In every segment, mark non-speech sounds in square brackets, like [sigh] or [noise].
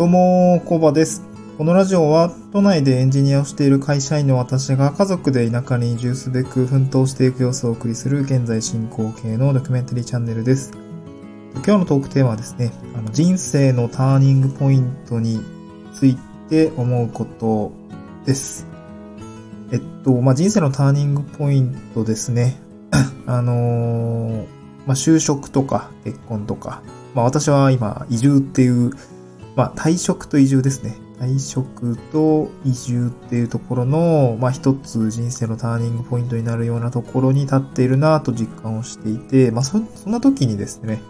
どうも、コバです。このラジオは都内でエンジニアをしている会社員の私が家族で田舎に移住すべく奮闘していく様子をお送りする現在進行形のドキュメンタリーチャンネルです。今日のトークテーマはですね、あの人生のターニングポイントについて思うことです。えっと、まあ、人生のターニングポイントですね。[coughs] あのーまあ、就職とか結婚とか、まあ、私は今移住っていう、まあ、退職と移住ですね。退職と移住っていうところの、まあ、一つ人生のターニングポイントになるようなところに立っているなと実感をしていて、まあ、そ、そんな時にですね、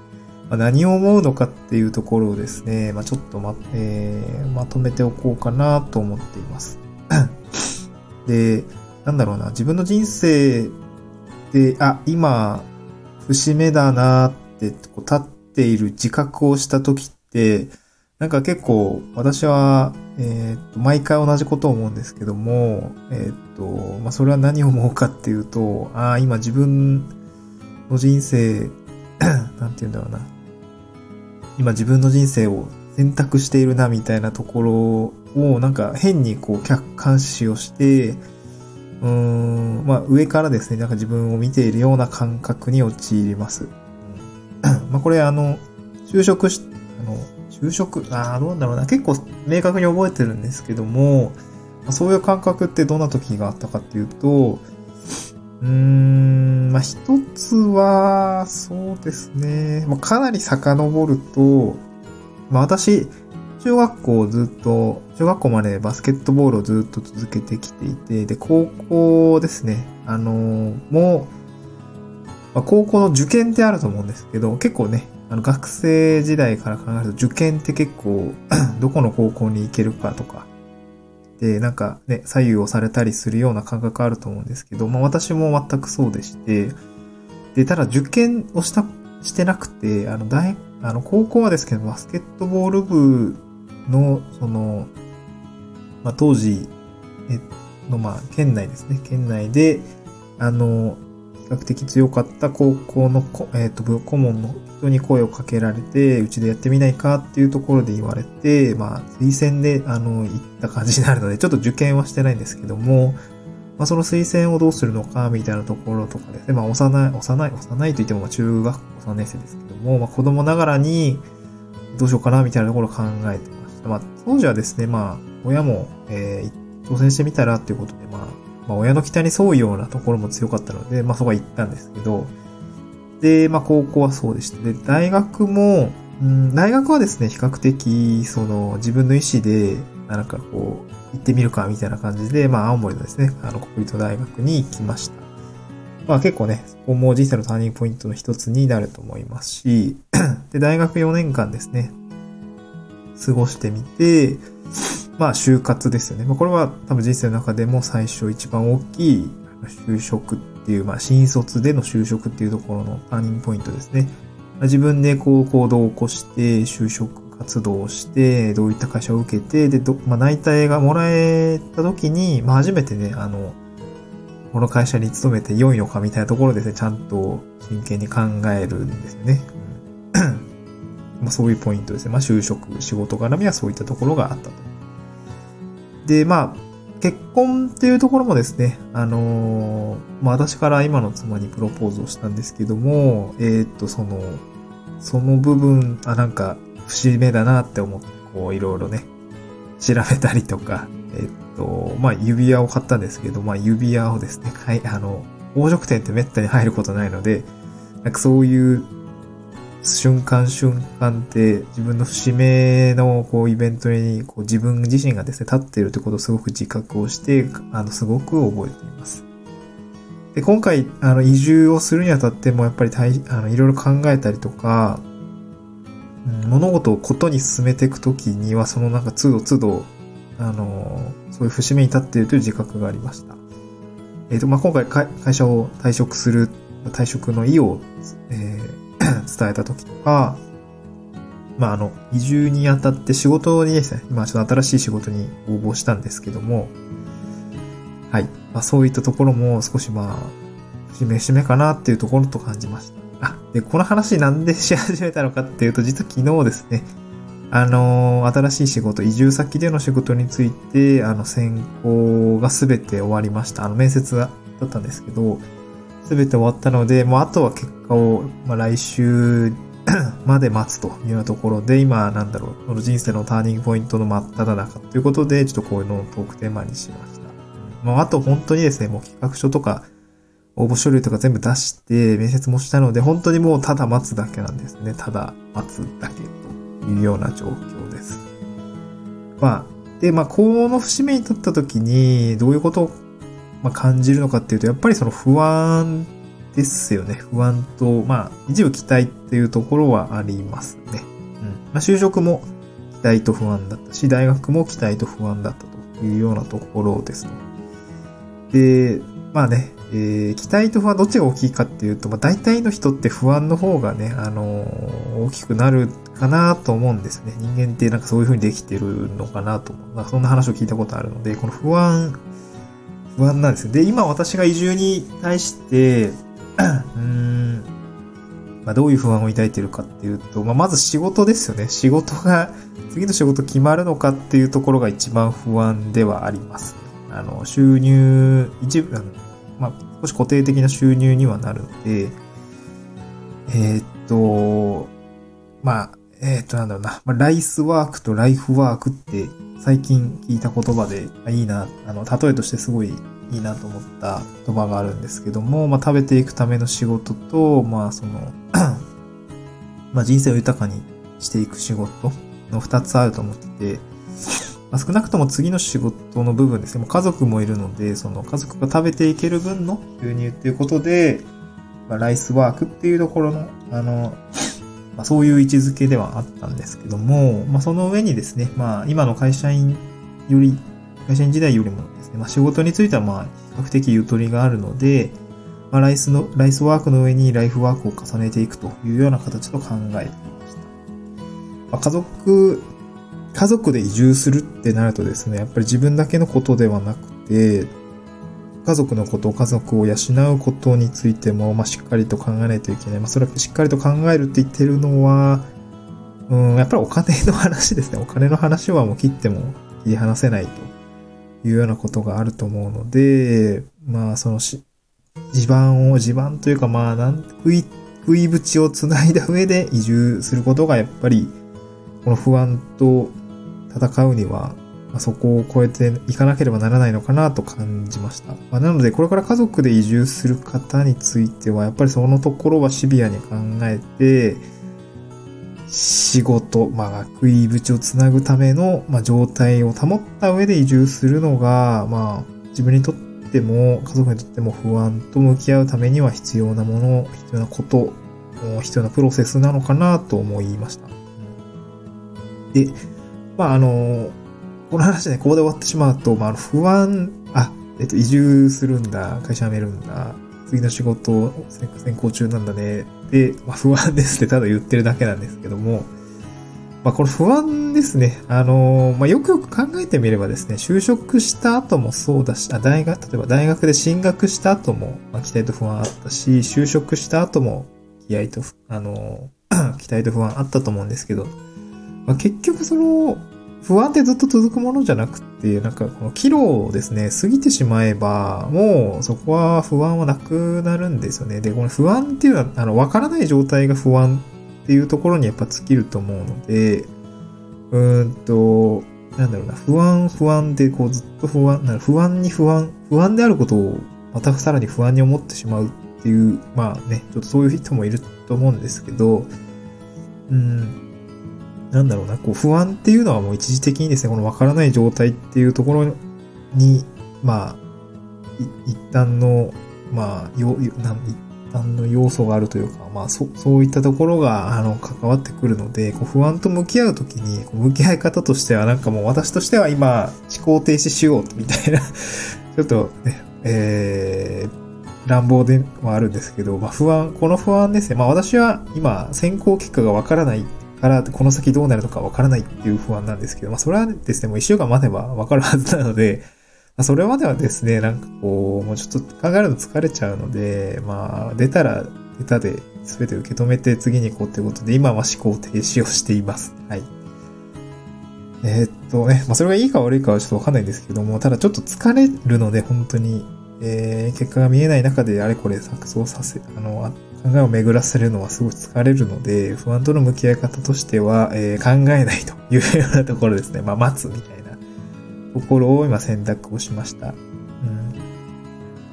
まあ、何を思うのかっていうところをですね、まあ、ちょっとま、えーまとめておこうかなと思っています。[coughs] で、なんだろうな、自分の人生で、あ、今、節目だなって、こう立っている自覚をした時って、なんか結構私は、えーっと、毎回同じことを思うんですけども、えーっと、まあ、それは何を思うかっていうと、ああ、今自分の人生、[clears throat] なんて言うんだろうな。今自分の人生を選択しているなみたいなところを、なんか変にこう客観視をして、うーん、まあ上からですね、なんか自分を見ているような感覚に陥ります。[clears throat] まあこれあの、就職し、あの、就職、ああ、どうなんだろうな。結構明確に覚えてるんですけども、そういう感覚ってどんな時があったかっていうと、うーん、まあ一つは、そうですね、まあかなり遡ると、まあ私、中学校をずっと、中学校までバスケットボールをずっと続けてきていて、で、高校ですね、あのーもう、まあ、高校の受験ってあると思うんですけど、結構ね、あの学生時代から考えると受験って結構、[clears throat] どこの高校に行けるかとか、で、なんかね、左右をされたりするような感覚あると思うんですけど、まあ私も全くそうでして、で、ただ受験をした、してなくて、あの、大、あの、高校はですけど、バスケットボール部の、その、まあ、当時、え、の、まあ、県内ですね。県内で、あの、比較的強かった高校の、えっ、と、部顧問の人に声をかけられて、うちでやってみないかっていうところで言われて、まあ、推薦で、あの、行った感じになるので、ちょっと受験はしてないんですけども、まあ、その推薦をどうするのか、みたいなところとかですね。まあ、幼い、幼い、幼いと言っても、まあ中学校3年生ですけども、まあ、子供ながらに、どうしようかな、みたいなところを考えてました。まあ、当時はですね、まあ、親も、えー挑戦してみたらっていうことで、まあ、まあ、親の期待に沿うようなところも強かったので、まあ、そこは行ったんですけど、で、まあ、高校はそうでした。で、大学も、うん、大学はですね、比較的、その、自分の意思で、なんかこう、行ってみるか、みたいな感じで、まあ、青森のですね、あの、国立大学に行きました。まあ、結構ね、そこも人生のターニングポイントの一つになると思いますし、[clears throat] で、大学4年間ですね、過ごしてみて、まあ、就活ですよね。まあ、これは多分人生の中でも最初一番大きい就職っていう、まあ、新卒での就職っていうところのターニングポイントですね。まあ自分でこう行動を起こして、就職活動をして、どういった会社を受けて、で、ど、まあ、内定がもらえた時に、まあ、初めてね、あの、この会社に勤めて良いのかみたいなところですね、ちゃんと真剣に考えるんですよね。[coughs] まあ、そういうポイントですね。まあ、就職、仕事絡みはそういったところがあったと。で、まあ、結婚っていうところもですね、あのーまあ、私から今の妻にプロポーズをしたんですけども、えーっと、その、その部分、あ、なんか、節目だなって思って、こう、いろいろね、調べたりとか、えーっと、まあ、指輪を買ったんですけど、まあ、指輪をですね、はい、あの、宝飾店ってめったに入ることないので、なんかそういう瞬間瞬間って自分の節目のこうイベントにこう自分自身がですね、立っているということをすごく自覚をして、あの、すごく覚えています。で、今回、あの、移住をするにあたってもやっぱり大、あの、いろいろ考えたりとか、うん物事をことに進めていくときには、そのなんか都度都度、あの、そういう節目に立っているという自覚がありました。えっ、と、まあ、今回会会社を退職する、退職の意を、えー伝えた時とか、まあ、あの、移住にあたって仕事にですね、今ちょっと新しい仕事に応募したんですけども、はい。まあ、そういったところも少しまあ、節目節目かなっていうところと感じました。あ、で、この話なんでし始めたのかっていうと、実は昨日ですね、あの、新しい仕事、移住先での仕事について、あの、選考がすべて終わりました。あの、面接だったんですけど、すべて終わったので、もうあとは結果を、まあ、来週 [coughs] まで待つというようなところで、今、なんだろう、この人生のターニングポイントの真っ只中ということで、ちょっとこういうのをトークテーマにしました。まあ、あと本当にですね、もう企画書とか、応募書類とか全部出して、面接もしたので、本当にもうただ待つだけなんですね。ただ待つだけというような状況です。まあ、で、まあ、この節目に立った時に、どういうことを、まあ、感じるのかっていうと、やっぱりその不安ですよね。不安と、まあ、一部期待っていうところはありますね。うん。まあ、就職も期待と不安だったし、大学も期待と不安だったというようなところですと。で、まあね、えー、期待と不安どっちが大きいかっていうと、まあ大体の人って不安の方がね、あのー、大きくなるかなと思うんですね。人間ってなんかそういう風にできてるのかなと思う。ま、そんな話を聞いたことあるので、この不安、不安なんですよ。で、今私が移住に対して、[clears throat] うん、まあ、どういう不安を抱いてるかっていうと、まあ、まず仕事ですよね。仕事が、次の仕事決まるのかっていうところが一番不安ではあります。あの、収入、一部、まあ、少し固定的な収入にはなるので、えー、っと、まあ、えー、と、なんだろうな、ま、ライスワークとライフワークって最近聞いた言葉で、あいいな、あの、例えとしてすごいいいなと思った言葉があるんですけども、まあ、食べていくための仕事と、まあ、その [clears throat] まあ、人生を豊かにしていく仕事の二つあると思ってて、まあ、少なくとも次の仕事の部分ですね。もう家族もいるので、その家族が食べていける分の収入っていうことで、まあ、ライスワークっていうところの、あの、まあ、そういう位置づけではあったんですけども、まあ、その上にですね、まあ、今の会社員より、会社員時代よりもですね、まあ、仕事についてはまあ、比較的ゆとりがあるので、まあ、ライスの、ライスワークの上にライフワークを重ねていくというような形と考えていました。まあ、家族家族で移住するってなるとですね、やっぱり自分だけのことではなくて、家族のこと、家族を養うことについても、まあ、しっかりと考えないといけない。まあ、それはしっかりと考えるって言ってるのは、うん、やっぱりお金の話ですね。お金の話はもう切っても切り離せないというようなことがあると思うので、まあ、そのし、地盤を、地盤というか、まあ、なん、食い、食い縁をつないだ上で移住することがやっぱり、この不安と戦うには、まあ、そこを超えていかなければならないのかなと感じました。まあ、なので、これから家族で移住する方については、やっぱりそのところはシビアに考えて、仕事、まあ、食い縁をつなぐための、まあ、状態を保った上で移住するのが、まあ、自分にとっても、家族にとっても不安と向き合うためには必要なもの、必要なこと、必要なプロセスなのかなと思いました。で、まあ、あの、この話ね、ここで終わってしまうと、まあ、不安、あ、えっと、移住するんだ、会社辞めるんだ、次の仕事を先行中なんだね、で、まあ、不安ですってただ言ってるだけなんですけども、まあ、これ不安ですね。あの、まあ、よくよく考えてみればですね、就職した後もそうだし、あ、大学、例えば大学で進学した後も、まあ、期待と不安あったし、就職した後も、気合と、あの、[clears throat] 期待と不安あったと思うんですけど、まあ、結局その、不安ってずっと続くものじゃなくて、なんかこの岐路をですね、過ぎてしまえば、もうそこは不安はなくなるんですよね。で、この不安っていうのは、あの、わからない状態が不安っていうところにやっぱ尽きると思うので、うーんと、なんだろうな、不安、不安でこうずっと不安、不安に不安、不安であることをまたさらに不安に思ってしまうっていう、まあね、ちょっとそういう人もいると思うんですけど、うん、なんだろうな、こう不安っていうのはもう一時的にですね、このわからない状態っていうところに、まあ、一旦の、まあ、よ、な一旦の要素があるというか、まあ、そ、そういったところが、あの、関わってくるので、こう不安と向き合うときに、向き合い方としては、なんかもう私としては今、思考停止しよう、みたいな [laughs] ちょっとね、えー、乱暴ではあるんですけど、まあ不安、この不安ですね。まあ私は今、選考結果がわからないからこの先どうなるのかわからないっていう不安なんですけど、まあそれはですね、もう一週間待てばわかるはずなので、[laughs] まあ、それまではですね、なんかこう、もうちょっと考えるの疲れちゃうので、まあ出たら出たで全て受け止めて次に行こうということで、今は思考停止をしています。はい。えー、っとね、まあ、それがいいか悪いかはちょっとわかんないんですけども、ただちょっと疲れるので、本当に、えー、結果が見えない中であれこれ錯綜させ、あの、考えを巡らせるのはすごい疲れるので、不安との向き合い方としては、えー、考えないというようなところですね。まあ、待つみたいなところを今選択をしました。うん。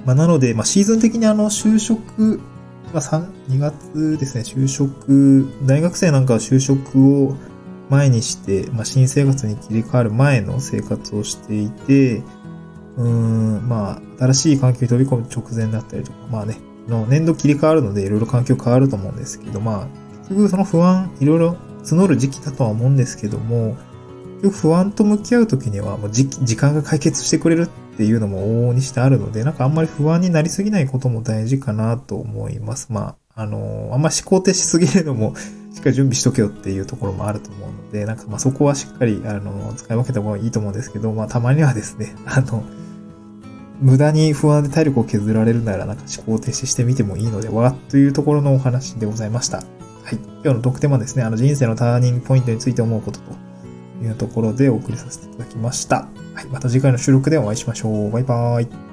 まあ、なので、まあ、シーズン的にあの、就職、まあ、3、2月ですね、就職、大学生なんかは就職を前にして、まあ、新生活に切り替わる前の生活をしていて、うん、まあ、新しい環境に飛び込む直前だったりとか、まあね、の年度切り替わるのでいろいろ環境変わると思うんですけど、まあ、結局その不安、いろいろ募る時期だとは思うんですけども、不安と向き合うときにはもう時間が解決してくれるっていうのも往々にしてあるので、なんかあんまり不安になりすぎないことも大事かなと思います。まあ、あの、あんま思考停止すぎるのも [laughs] しっかり準備しとけよっていうところもあると思うので、なんかまあそこはしっかり、あの、使い分けた方がいいと思うんですけど、まあたまにはですね、あの、無駄に不安で体力を削られるなら、なんか思考停止してみてもいいのでは、というところのお話でございました。はい。今日の特典はですね、あの人生のターニングポイントについて思うことというところでお送りさせていただきました。はい。また次回の収録でお会いしましょう。バイバーイ。